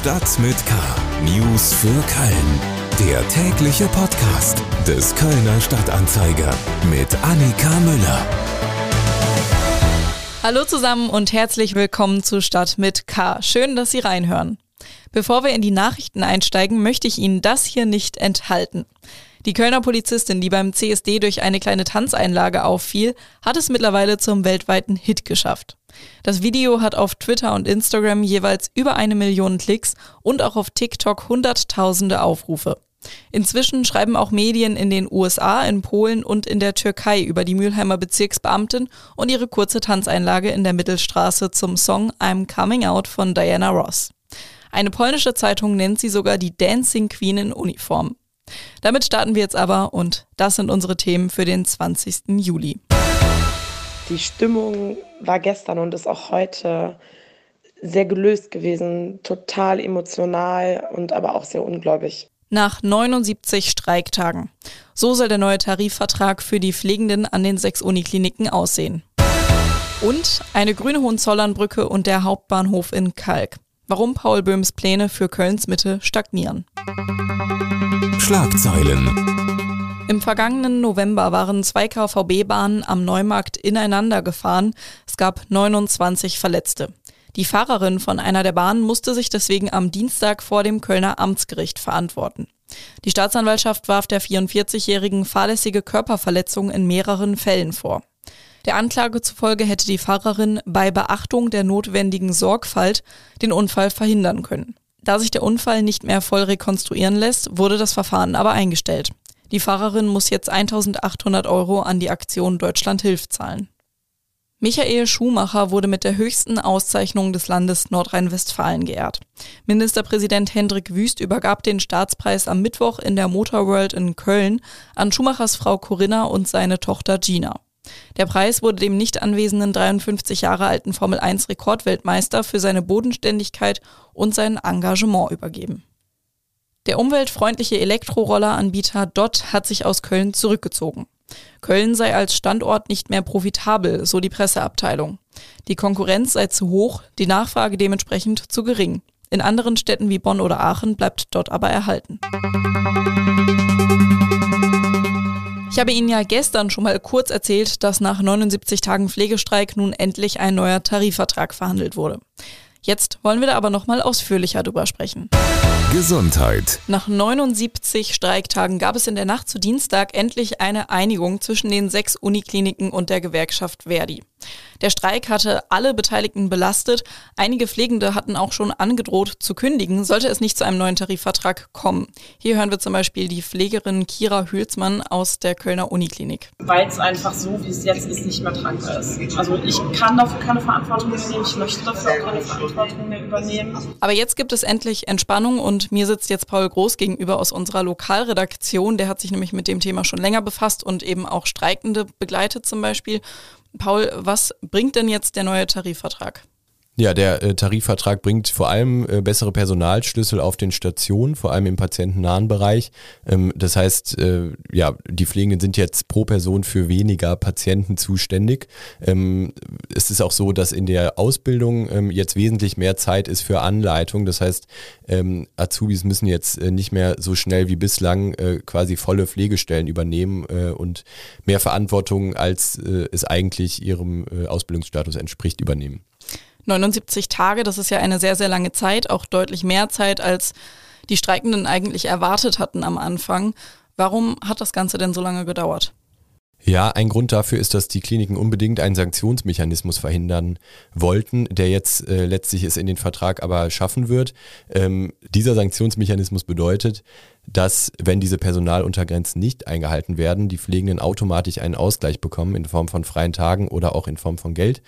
Stadt mit K. News für Köln. Der tägliche Podcast des Kölner Stadtanzeiger mit Annika Müller. Hallo zusammen und herzlich willkommen zu Stadt mit K. Schön, dass Sie reinhören. Bevor wir in die Nachrichten einsteigen, möchte ich Ihnen das hier nicht enthalten. Die Kölner Polizistin, die beim CSD durch eine kleine Tanzeinlage auffiel, hat es mittlerweile zum weltweiten Hit geschafft. Das Video hat auf Twitter und Instagram jeweils über eine Million Klicks und auch auf TikTok hunderttausende Aufrufe. Inzwischen schreiben auch Medien in den USA, in Polen und in der Türkei über die Mülheimer Bezirksbeamtin und ihre kurze Tanzeinlage in der Mittelstraße zum Song I'm Coming Out von Diana Ross. Eine polnische Zeitung nennt sie sogar die Dancing Queen in Uniform. Damit starten wir jetzt aber und das sind unsere Themen für den 20. Juli. Die Stimmung war gestern und ist auch heute sehr gelöst gewesen, total emotional und aber auch sehr ungläubig. Nach 79 Streiktagen. So soll der neue Tarifvertrag für die Pflegenden an den sechs Unikliniken aussehen. Und eine grüne Hohenzollernbrücke und der Hauptbahnhof in Kalk. Warum Paul Böhms Pläne für Kölns Mitte stagnieren. Schlagzeilen. Im vergangenen November waren zwei KVB-Bahnen am Neumarkt ineinander gefahren. Es gab 29 Verletzte. Die Fahrerin von einer der Bahnen musste sich deswegen am Dienstag vor dem Kölner Amtsgericht verantworten. Die Staatsanwaltschaft warf der 44-jährigen fahrlässige Körperverletzung in mehreren Fällen vor. Der Anklage zufolge hätte die Fahrerin bei Beachtung der notwendigen Sorgfalt den Unfall verhindern können. Da sich der Unfall nicht mehr voll rekonstruieren lässt, wurde das Verfahren aber eingestellt. Die Fahrerin muss jetzt 1800 Euro an die Aktion Deutschland hilft zahlen. Michael Schumacher wurde mit der höchsten Auszeichnung des Landes Nordrhein-Westfalen geehrt. Ministerpräsident Hendrik Wüst übergab den Staatspreis am Mittwoch in der Motorworld in Köln an Schumachers Frau Corinna und seine Tochter Gina. Der Preis wurde dem nicht anwesenden 53 Jahre alten Formel 1 Rekordweltmeister für seine Bodenständigkeit und sein Engagement übergeben. Der umweltfreundliche Elektrorolleranbieter DOT hat sich aus Köln zurückgezogen. Köln sei als Standort nicht mehr profitabel, so die Presseabteilung. Die Konkurrenz sei zu hoch, die Nachfrage dementsprechend zu gering. In anderen Städten wie Bonn oder Aachen bleibt dort aber erhalten. Ich habe Ihnen ja gestern schon mal kurz erzählt, dass nach 79 Tagen Pflegestreik nun endlich ein neuer Tarifvertrag verhandelt wurde. Jetzt wollen wir da aber nochmal ausführlicher drüber sprechen. Gesundheit. Nach 79 Streiktagen gab es in der Nacht zu Dienstag endlich eine Einigung zwischen den sechs Unikliniken und der Gewerkschaft Verdi. Der Streik hatte alle Beteiligten belastet. Einige Pflegende hatten auch schon angedroht zu kündigen, sollte es nicht zu einem neuen Tarifvertrag kommen. Hier hören wir zum Beispiel die Pflegerin Kira Hülsmann aus der Kölner Uniklinik. Weil es einfach so, wie es jetzt ist, nicht mehr tragbar ist. Also ich kann dafür keine Verantwortung übernehmen, ich möchte dafür auch keine Verantwortung mehr übernehmen. Aber jetzt gibt es endlich Entspannung und mir sitzt jetzt Paul Groß gegenüber aus unserer Lokalredaktion. Der hat sich nämlich mit dem Thema schon länger befasst und eben auch Streikende begleitet zum Beispiel. Paul, was bringt denn jetzt der neue Tarifvertrag? Ja, der äh, Tarifvertrag bringt vor allem äh, bessere Personalschlüssel auf den Stationen, vor allem im patientennahen Bereich. Ähm, das heißt, äh, ja, die Pflegenden sind jetzt pro Person für weniger Patienten zuständig. Ähm, es ist auch so, dass in der Ausbildung ähm, jetzt wesentlich mehr Zeit ist für Anleitung. Das heißt, ähm, Azubis müssen jetzt äh, nicht mehr so schnell wie bislang äh, quasi volle Pflegestellen übernehmen äh, und mehr Verantwortung, als es eigentlich ihrem Ausbildungsstatus entspricht, übernehmen. 79 Tage, das ist ja eine sehr, sehr lange Zeit, auch deutlich mehr Zeit, als die Streikenden eigentlich erwartet hatten am Anfang. Warum hat das Ganze denn so lange gedauert? Ja, ein Grund dafür ist, dass die Kliniken unbedingt einen Sanktionsmechanismus verhindern wollten, der jetzt äh, letztlich es in den Vertrag aber schaffen wird. Ähm, dieser Sanktionsmechanismus bedeutet, dass, wenn diese Personaluntergrenzen nicht eingehalten werden, die Pflegenden automatisch einen Ausgleich bekommen in Form von freien Tagen oder auch in Form von Geld.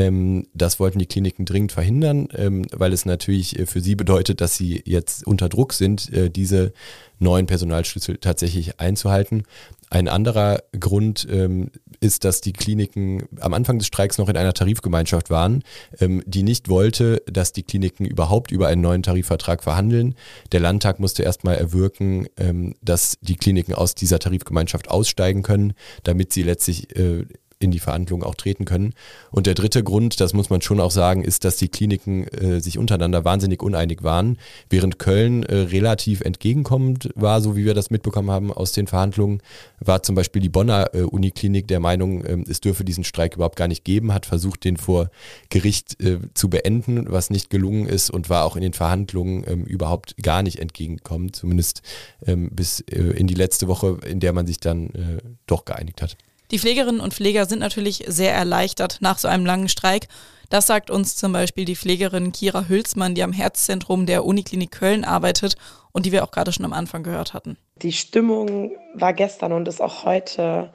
Ähm, das wollten die Kliniken dringend verhindern, ähm, weil es natürlich äh, für sie bedeutet, dass sie jetzt unter Druck sind, äh, diese neuen Personalschlüssel tatsächlich einzuhalten. Ein anderer Grund ähm, ist, dass die Kliniken am Anfang des Streiks noch in einer Tarifgemeinschaft waren, ähm, die nicht wollte, dass die Kliniken überhaupt über einen neuen Tarifvertrag verhandeln. Der Landtag musste erstmal erwirken, ähm, dass die Kliniken aus dieser Tarifgemeinschaft aussteigen können, damit sie letztlich äh, in die Verhandlungen auch treten können. Und der dritte Grund, das muss man schon auch sagen, ist, dass die Kliniken äh, sich untereinander wahnsinnig uneinig waren, während Köln äh, relativ entgegenkommend war, so wie wir das mitbekommen haben aus den Verhandlungen, war zum Beispiel die Bonner äh, Uniklinik der Meinung, äh, es dürfe diesen Streik überhaupt gar nicht geben, hat versucht, den vor Gericht äh, zu beenden, was nicht gelungen ist und war auch in den Verhandlungen ähm, überhaupt gar nicht entgegenkommen, zumindest ähm, bis äh, in die letzte Woche, in der man sich dann äh, doch geeinigt hat. Die Pflegerinnen und Pfleger sind natürlich sehr erleichtert nach so einem langen Streik. Das sagt uns zum Beispiel die Pflegerin Kira Hülsmann, die am Herzzentrum der Uniklinik Köln arbeitet und die wir auch gerade schon am Anfang gehört hatten. Die Stimmung war gestern und ist auch heute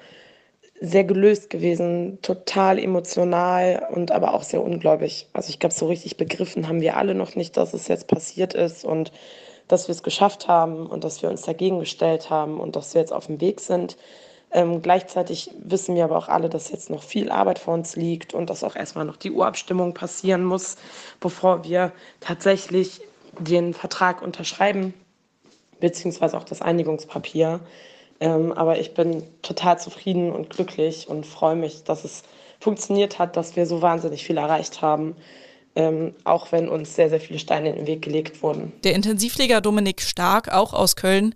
sehr gelöst gewesen, total emotional und aber auch sehr ungläubig. Also ich glaube, so richtig begriffen haben wir alle noch nicht, dass es jetzt passiert ist und dass wir es geschafft haben und dass wir uns dagegen gestellt haben und dass wir jetzt auf dem Weg sind. Ähm, gleichzeitig wissen wir aber auch alle, dass jetzt noch viel Arbeit vor uns liegt und dass auch erstmal noch die Urabstimmung passieren muss, bevor wir tatsächlich den Vertrag unterschreiben, beziehungsweise auch das Einigungspapier. Ähm, aber ich bin total zufrieden und glücklich und freue mich, dass es funktioniert hat, dass wir so wahnsinnig viel erreicht haben. Ähm, auch wenn uns sehr, sehr viele Steine in den Weg gelegt wurden. Der Intensivpfleger Dominik Stark, auch aus Köln,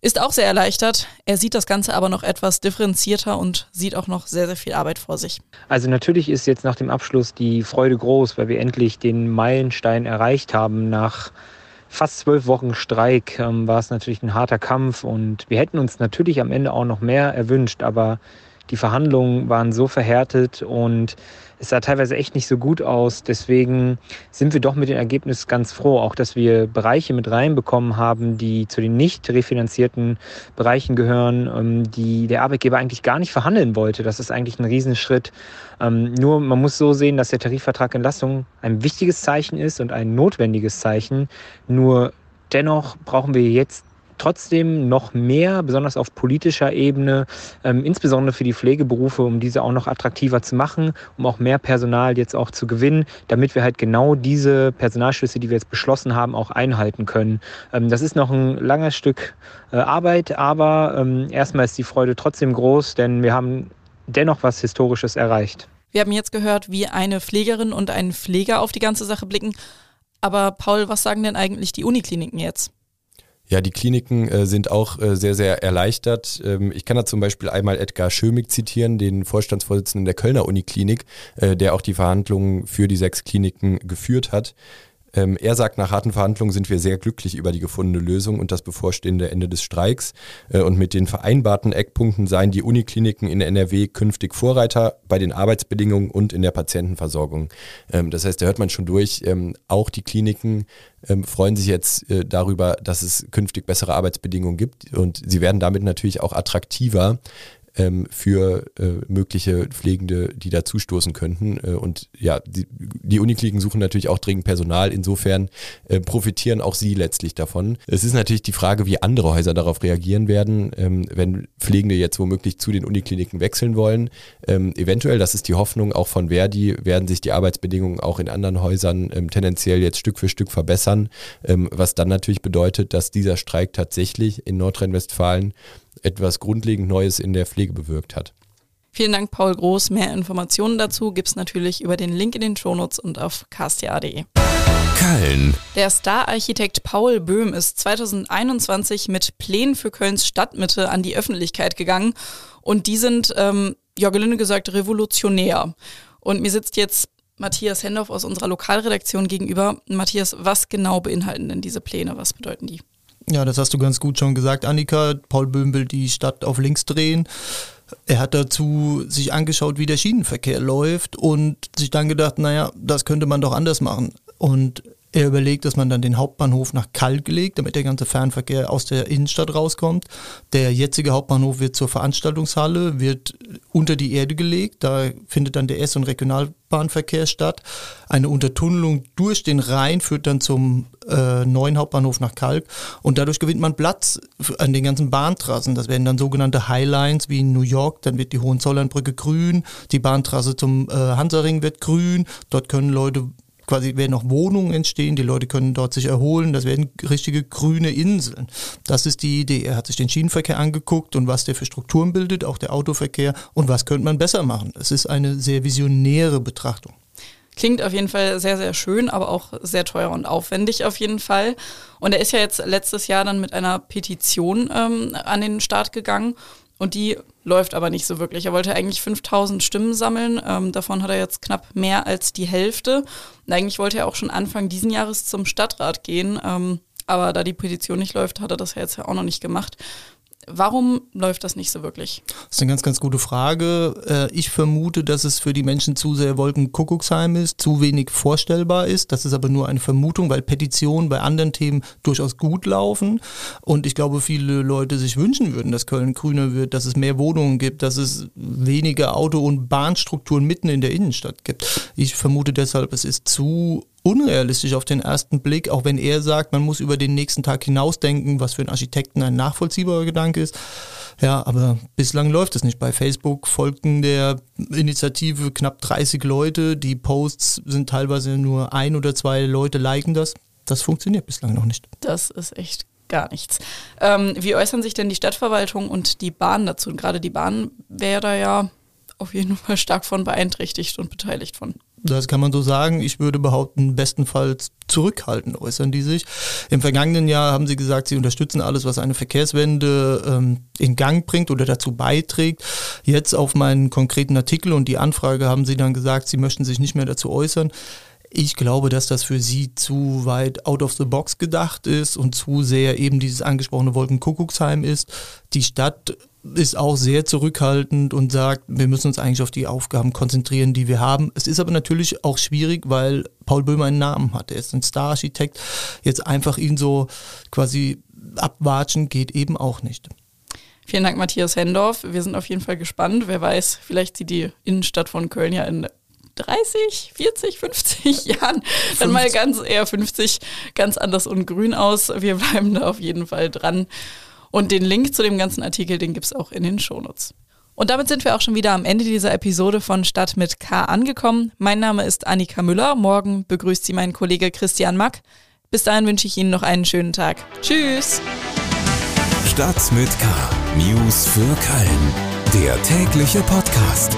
ist auch sehr erleichtert. Er sieht das Ganze aber noch etwas differenzierter und sieht auch noch sehr, sehr viel Arbeit vor sich. Also natürlich ist jetzt nach dem Abschluss die Freude groß, weil wir endlich den Meilenstein erreicht haben. Nach fast zwölf Wochen Streik ähm, war es natürlich ein harter Kampf und wir hätten uns natürlich am Ende auch noch mehr erwünscht, aber die Verhandlungen waren so verhärtet und es sah teilweise echt nicht so gut aus. Deswegen sind wir doch mit dem Ergebnis ganz froh, auch dass wir Bereiche mit reinbekommen haben, die zu den nicht refinanzierten Bereichen gehören, ähm, die der Arbeitgeber eigentlich gar nicht verhandeln wollte. Das ist eigentlich ein Riesenschritt. Ähm, nur man muss so sehen, dass der Tarifvertrag Entlastung ein wichtiges Zeichen ist und ein notwendiges Zeichen. Nur dennoch brauchen wir jetzt trotzdem noch mehr, besonders auf politischer Ebene, ähm, insbesondere für die Pflegeberufe, um diese auch noch attraktiver zu machen, um auch mehr Personal jetzt auch zu gewinnen, damit wir halt genau diese Personalschlüsse, die wir jetzt beschlossen haben, auch einhalten können. Ähm, das ist noch ein langes Stück äh, Arbeit, aber ähm, erstmal ist die Freude trotzdem groß, denn wir haben dennoch was Historisches erreicht. Wir haben jetzt gehört, wie eine Pflegerin und ein Pfleger auf die ganze Sache blicken. Aber Paul, was sagen denn eigentlich die Unikliniken jetzt? Ja, die Kliniken äh, sind auch äh, sehr, sehr erleichtert. Ähm, ich kann da zum Beispiel einmal Edgar Schömig zitieren, den Vorstandsvorsitzenden der Kölner Uniklinik, äh, der auch die Verhandlungen für die sechs Kliniken geführt hat. Ähm, er sagt, nach harten Verhandlungen sind wir sehr glücklich über die gefundene Lösung und das bevorstehende Ende des Streiks. Äh, und mit den vereinbarten Eckpunkten seien die Unikliniken in NRW künftig Vorreiter bei den Arbeitsbedingungen und in der Patientenversorgung. Ähm, das heißt, da hört man schon durch, ähm, auch die Kliniken freuen sich jetzt äh, darüber, dass es künftig bessere Arbeitsbedingungen gibt und sie werden damit natürlich auch attraktiver ähm, für äh, mögliche Pflegende, die dazustoßen könnten. Äh, und ja, die, die Unikliniken suchen natürlich auch dringend Personal. Insofern äh, profitieren auch sie letztlich davon. Es ist natürlich die Frage, wie andere Häuser darauf reagieren werden, ähm, wenn Pflegende jetzt womöglich zu den Unikliniken wechseln wollen. Ähm, eventuell, das ist die Hoffnung auch von Verdi, werden sich die Arbeitsbedingungen auch in anderen Häusern ähm, tendenziell jetzt Stück für Stück verbessern, ähm, was dann natürlich bedeutet, dass dieser Streik tatsächlich in Nordrhein-Westfalen etwas grundlegend Neues in der Pflege bewirkt hat. Vielen Dank, Paul Groß. Mehr Informationen dazu gibt es natürlich über den Link in den Shownotes und auf ksta.de. Köln. Der Star-Architekt Paul Böhm ist 2021 mit Plänen für Kölns Stadtmitte an die Öffentlichkeit gegangen. Und die sind, ähm, ja, gelinde gesagt, revolutionär. Und mir sitzt jetzt Matthias Hendorf aus unserer Lokalredaktion gegenüber. Matthias, was genau beinhalten denn diese Pläne? Was bedeuten die? Ja, das hast du ganz gut schon gesagt, Annika. Paul Böhm will die Stadt auf links drehen. Er hat dazu sich angeschaut, wie der Schienenverkehr läuft und sich dann gedacht, naja, das könnte man doch anders machen. Und er überlegt, dass man dann den Hauptbahnhof nach Kalk legt, damit der ganze Fernverkehr aus der Innenstadt rauskommt. Der jetzige Hauptbahnhof wird zur Veranstaltungshalle, wird unter die Erde gelegt. Da findet dann der S- und Regionalbahnverkehr statt. Eine Untertunnelung durch den Rhein führt dann zum äh, neuen Hauptbahnhof nach Kalk. Und dadurch gewinnt man Platz an den ganzen Bahntrassen. Das werden dann sogenannte Highlines wie in New York. Dann wird die Hohenzollernbrücke grün. Die Bahntrasse zum äh, Hansaring wird grün. Dort können Leute quasi werden noch Wohnungen entstehen, die Leute können dort sich erholen, das werden richtige grüne Inseln. Das ist die Idee. Er hat sich den Schienenverkehr angeguckt und was der für Strukturen bildet, auch der Autoverkehr und was könnte man besser machen. Es ist eine sehr visionäre Betrachtung. Klingt auf jeden Fall sehr, sehr schön, aber auch sehr teuer und aufwendig auf jeden Fall. Und er ist ja jetzt letztes Jahr dann mit einer Petition ähm, an den Start gegangen und die läuft aber nicht so wirklich. Er wollte eigentlich 5000 Stimmen sammeln. Ähm, davon hat er jetzt knapp mehr als die Hälfte. Und eigentlich wollte er auch schon Anfang diesen Jahres zum Stadtrat gehen. Ähm, aber da die Petition nicht läuft, hat er das ja jetzt auch noch nicht gemacht. Warum läuft das nicht so wirklich? Das ist eine ganz, ganz gute Frage. Äh, ich vermute, dass es für die Menschen zu sehr Wolkenkuckucksheim ist, zu wenig vorstellbar ist. Das ist aber nur eine Vermutung, weil Petitionen bei anderen Themen durchaus gut laufen. Und ich glaube, viele Leute sich wünschen würden, dass Köln grüner wird, dass es mehr Wohnungen gibt, dass es weniger Auto- und Bahnstrukturen mitten in der Innenstadt gibt. Ich vermute deshalb, es ist zu unrealistisch auf den ersten Blick, auch wenn er sagt, man muss über den nächsten Tag hinausdenken, was für einen Architekten ein nachvollziehbarer Gedanke ist. Ja, aber bislang läuft es nicht. Bei Facebook folgten der Initiative knapp 30 Leute. Die Posts sind teilweise nur ein oder zwei Leute liken das. Das funktioniert bislang noch nicht. Das ist echt gar nichts. Ähm, wie äußern sich denn die Stadtverwaltung und die Bahn dazu? Und gerade die Bahn wäre da ja auf jeden Fall stark von beeinträchtigt und beteiligt von. Das kann man so sagen. Ich würde behaupten, bestenfalls zurückhaltend äußern die sich. Im vergangenen Jahr haben sie gesagt, sie unterstützen alles, was eine Verkehrswende ähm, in Gang bringt oder dazu beiträgt. Jetzt auf meinen konkreten Artikel und die Anfrage haben sie dann gesagt, sie möchten sich nicht mehr dazu äußern. Ich glaube, dass das für sie zu weit out of the box gedacht ist und zu sehr eben dieses angesprochene Wolkenkuckucksheim ist. Die Stadt ist auch sehr zurückhaltend und sagt, wir müssen uns eigentlich auf die Aufgaben konzentrieren, die wir haben. Es ist aber natürlich auch schwierig, weil Paul Böhmer einen Namen hat. Er ist ein Star-Architekt. Jetzt einfach ihn so quasi abwatschen geht eben auch nicht. Vielen Dank, Matthias Hendorf. Wir sind auf jeden Fall gespannt. Wer weiß, vielleicht sieht die Innenstadt von Köln ja in 30, 40, 50 Jahren dann mal ganz eher 50 ganz anders und grün aus. Wir bleiben da auf jeden Fall dran. Und den Link zu dem ganzen Artikel, den gibt es auch in den Shownotes. Und damit sind wir auch schon wieder am Ende dieser Episode von Stadt mit K angekommen. Mein Name ist Annika Müller. Morgen begrüßt Sie mein Kollege Christian Mack. Bis dahin wünsche ich Ihnen noch einen schönen Tag. Tschüss. Stadt mit K. News für Köln. Der tägliche Podcast.